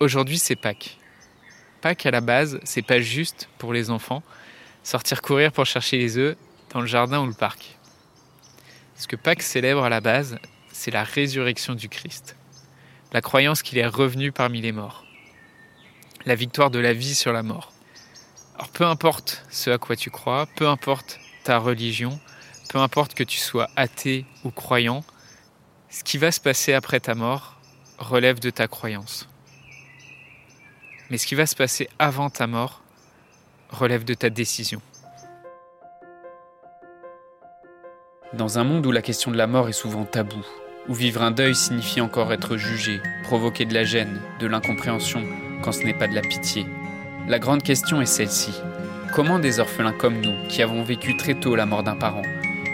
Aujourd'hui, c'est Pâques. Pâques, à la base, c'est pas juste pour les enfants sortir courir pour chercher les œufs dans le jardin ou le parc. Ce que Pâques célèbre à la base, c'est la résurrection du Christ, la croyance qu'il est revenu parmi les morts, la victoire de la vie sur la mort. Alors peu importe ce à quoi tu crois, peu importe ta religion, peu importe que tu sois athée ou croyant, ce qui va se passer après ta mort relève de ta croyance. Mais ce qui va se passer avant ta mort relève de ta décision. Dans un monde où la question de la mort est souvent taboue, où vivre un deuil signifie encore être jugé, provoquer de la gêne, de l'incompréhension, quand ce n'est pas de la pitié, la grande question est celle-ci. Comment des orphelins comme nous, qui avons vécu très tôt la mort d'un parent,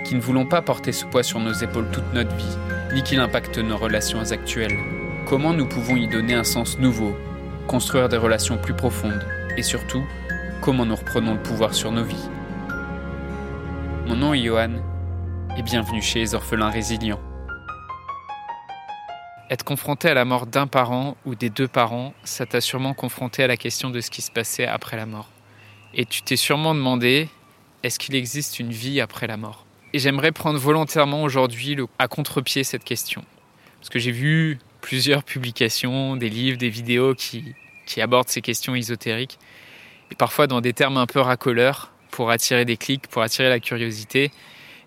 qui ne voulons pas porter ce poids sur nos épaules toute notre vie, ni qu'il impacte nos relations actuelles, comment nous pouvons y donner un sens nouveau, construire des relations plus profondes, et surtout, comment nous reprenons le pouvoir sur nos vies. Mon nom est Johan, et bienvenue chez les orphelins résilients. Être confronté à la mort d'un parent ou des deux parents, ça t'a sûrement confronté à la question de ce qui se passait après la mort. Et tu t'es sûrement demandé, est-ce qu'il existe une vie après la mort? Et j'aimerais prendre volontairement aujourd'hui à contre-pied cette question. Parce que j'ai vu plusieurs publications, des livres, des vidéos qui, qui abordent ces questions ésotériques, et parfois dans des termes un peu racoleurs, pour attirer des clics, pour attirer la curiosité,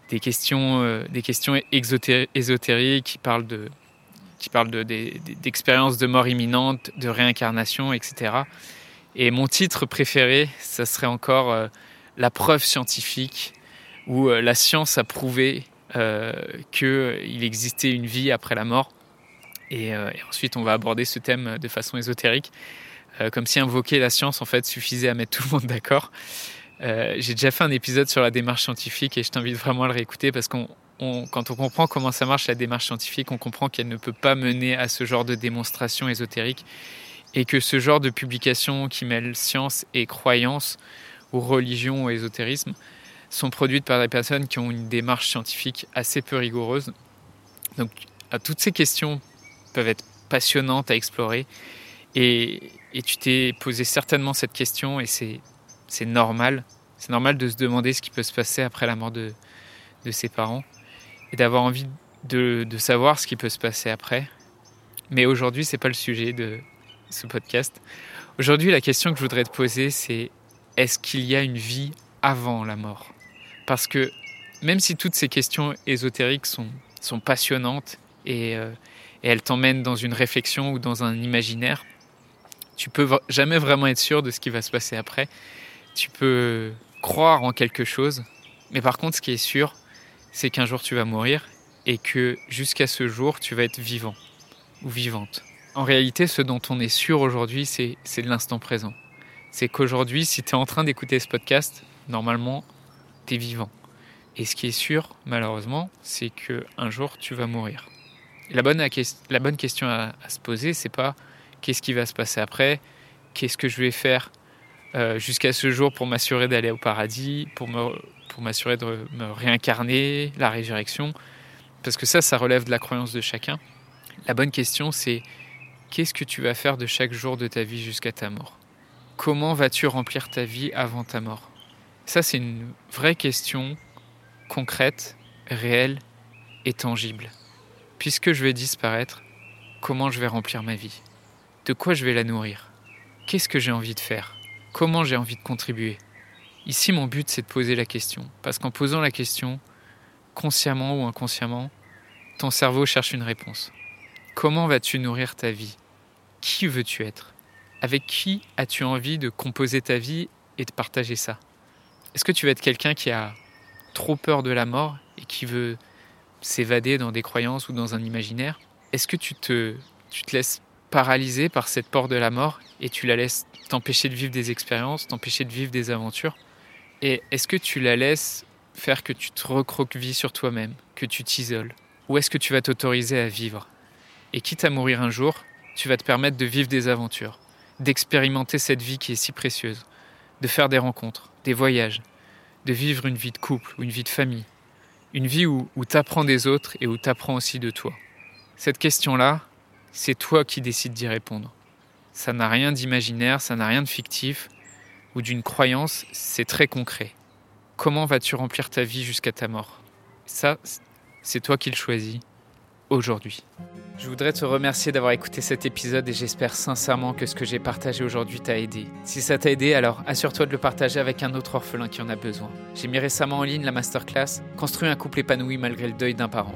des questions, euh, des questions ésotériques qui parlent de qui parle d'expériences de, de mort imminente, de réincarnation, etc. Et mon titre préféré, ça serait encore euh, La preuve scientifique, où euh, la science a prouvé qu'il existait une vie après la mort. Et, ensuite, on va aborder ce thème de façon ésotérique, comme si invoquer la science, en fait, suffisait à mettre tout le monde d'accord. J'ai déjà fait un épisode sur la démarche scientifique et je t'invite vraiment à le réécouter parce qu'on quand on comprend comment ça marche la démarche scientifique, on comprend qu'elle ne peut pas mener à ce genre de démonstration ésotérique et que ce genre de publication qui mêle science et croyance ou religion ou ésotérisme sont produites par des personnes qui ont une démarche scientifique assez peu rigoureuse. Donc toutes ces questions peuvent être passionnantes à explorer et, et tu t'es posé certainement cette question et c'est normal. C'est normal de se demander ce qui peut se passer après la mort de, de ses parents et d'avoir envie de, de, savoir ce qui peut se passer après. Mais aujourd'hui, c'est pas le sujet de ce podcast. Aujourd'hui, la question que je voudrais te poser, c'est est-ce qu'il y a une vie avant la mort? Parce que même si toutes ces questions ésotériques sont, sont passionnantes et, euh, et elles t'emmènent dans une réflexion ou dans un imaginaire, tu peux jamais vraiment être sûr de ce qui va se passer après. Tu peux croire en quelque chose, mais par contre, ce qui est sûr, c'est qu'un jour tu vas mourir et que jusqu'à ce jour tu vas être vivant ou vivante. En réalité, ce dont on est sûr aujourd'hui, c'est de l'instant présent. C'est qu'aujourd'hui, si tu es en train d'écouter ce podcast, normalement, tu es vivant. Et ce qui est sûr, malheureusement, c'est qu'un jour, tu vas mourir. La, bonne, question à, se poser, c'est pas qu'est-ce qui va se passer après, qu'est-ce que je vais faire euh, jusqu'à ce jour pour m'assurer d'aller au paradis, pour pour m'assurer de me réincarner, la résurrection, parce que ça, ça relève de la croyance de chacun. La bonne question, c'est qu'est-ce que tu vas faire de chaque jour de ta vie jusqu'à ta mort? Comment vas-tu remplir ta vie avant ta mort? Ça, c'est une vraie question concrète, réelle et tangible. Puisque je vais disparaître, comment je vais remplir ma vie? De quoi je vais la nourrir? Qu'est-ce que j'ai envie de faire? Comment j'ai envie de contribuer? Ici, mon but, c'est de poser la question. Parce qu'en posant la question, consciemment ou inconsciemment, ton cerveau cherche une réponse. Comment vas-tu nourrir ta vie? Qui veux-tu être? Avec qui as-tu envie de composer ta vie et de partager ça? Est-ce que tu vas être quelqu'un qui a trop peur de la mort et qui veut s'évader dans des croyances ou dans un imaginaire Est-ce que tu te, laisses paralyser par cette peur de la mort et tu la laisses t'empêcher de vivre des expériences, t'empêcher de vivre des aventures? Et est-ce que tu la laisses faire que tu te recroquevilles sur toi-même, que tu t'isoles? Ou est-ce que tu vas t'autoriser à vivre? Et quitte à mourir un jour, tu vas te permettre de vivre des aventures, d'expérimenter cette vie qui est si précieuse, de faire des rencontres, des voyages, de vivre une vie de couple ou une vie de famille, une vie où, où tu des autres et où tu apprends aussi de toi. Cette question-là, c'est toi qui décides d'y répondre. Ça n'a rien d'imaginaire, ça n'a rien de fictif ou d'une croyance, c'est très concret. Comment vas-tu remplir ta vie jusqu'à ta mort? Ça, c'est toi qui le choisis aujourd'hui. Je voudrais te remercier d'avoir écouté cet épisode et j'espère sincèrement que ce que j'ai partagé aujourd'hui t'a aidé. Si ça t'a aidé, alors assure-toi de le partager avec un autre orphelin qui en a besoin. J'ai mis récemment en ligne la masterclass Construire un couple épanoui malgré le deuil d'un parent.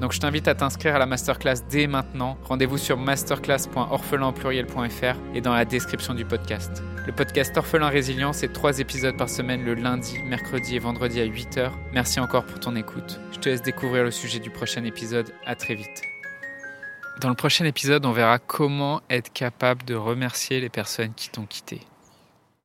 Donc je t'invite à t'inscrire à la masterclass dès maintenant. Rendez-vous sur masterclass.orphelinpluriel.fr et dans la description du podcast. Le podcast Orphelin Résilient, c'est trois épisodes par semaine le lundi, mercredi et vendredi à 8h. Merci encore pour ton écoute. Je te laisse découvrir le sujet du prochain épisode. À très vite. Dans le prochain épisode, on verra comment être capable de remercier les personnes qui t'ont quitté.